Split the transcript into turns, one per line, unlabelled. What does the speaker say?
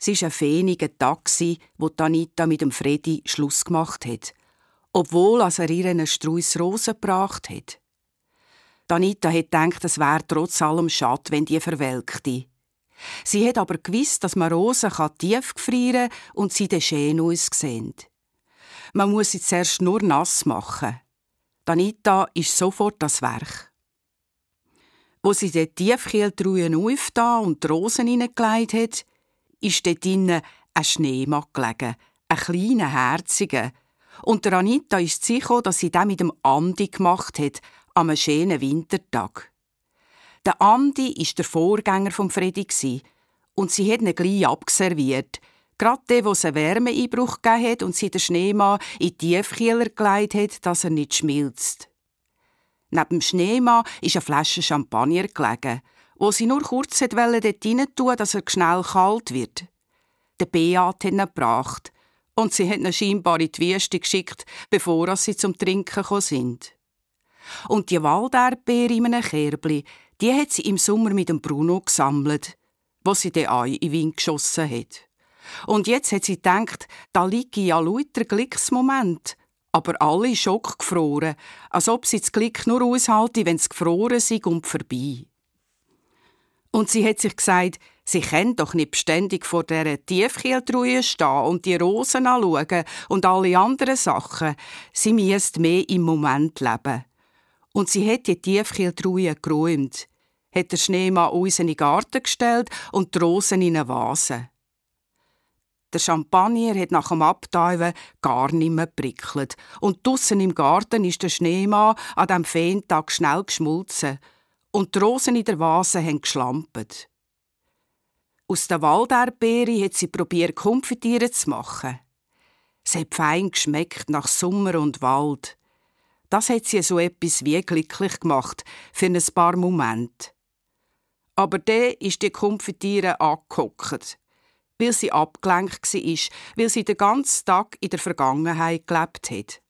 Es war ein fähniger Tag, wo Anita mit dem Freddy Schluss gemacht hat, obwohl er ihr einen Strauß Rosen gebracht hat. Anita hat gedacht, es wäre trotz allem schade, wenn die verwelkte. Sie hat aber gewusst, dass man Rosen tief gefrieren kann und sie dann schön aussehen. Man muss sie zuerst nur nass machen. Anita ist sofort das Werk. Wo sie die Tiefkühltruhe aufgetan und die Rosen hineingelegt hat, ist dort drinnen ein Schneemann gelegen, ein kleiner, herziger. Und der Anita ist sicher, dass sie das mit dem Andi gemacht hat, am schönen Wintertag. Der Andi war der Vorgänger von Freddy und sie hat ihn gleich abserviert. Gerade der, wo einen Wärmeeinbruch gegeben hat und sie den Schneemann in die Tiefkühler gelegt hat, dass er nicht schmilzt. Neben dem Schneemann ist eine Flasche Champagner gelegen, wo sie nur kurz dort rein tun dass er schnell kalt wird. Der Beat hat ihn gebracht und sie hat ihn scheinbar in die Wüste geschickt, bevor sie zum Trinken gekommen sind. Und die Walderdbeere in einem Kerbli, die hat sie im Sommer mit dem Bruno gesammelt, wo sie den Ei in Wind geschossen hat. Und jetzt hat sie gedacht, da liege ja lauter Glücksmoment, aber alle schock gefroren, als ob sie das Glück nur aushalten, wenn es gefroren sei und vorbei. Und sie hat sich gesagt, sie kann doch nicht beständig vor dieser Tiefkühltruhe stehen und die Rosen anschauen und alle anderen Sachen. Sie müsste mehr im Moment leben. Und sie hat die Tiefkühltruhe geräumt, hat den Schneemann in den Garten gestellt und die Rosen in eine Vase. Der Champagner hat nach dem Abtauben gar nicht mehr prickelt. Und draussen im Garten ist der Schneemann an diesem Feentag schnell geschmolzen. Und die Rosen in der Vase haben geschlampet. Aus der Walderdbeere hat sie probiert, Konfitieren zu machen. Es hat fein geschmeckt nach Sommer und Wald. Das hat sie so etwas wie glücklich gemacht für ein paar Momente. Aber der ist die Konfitiere angehockt weil sie abgelenkt war, weil sie den ganzen Tag in der Vergangenheit gelebt hat.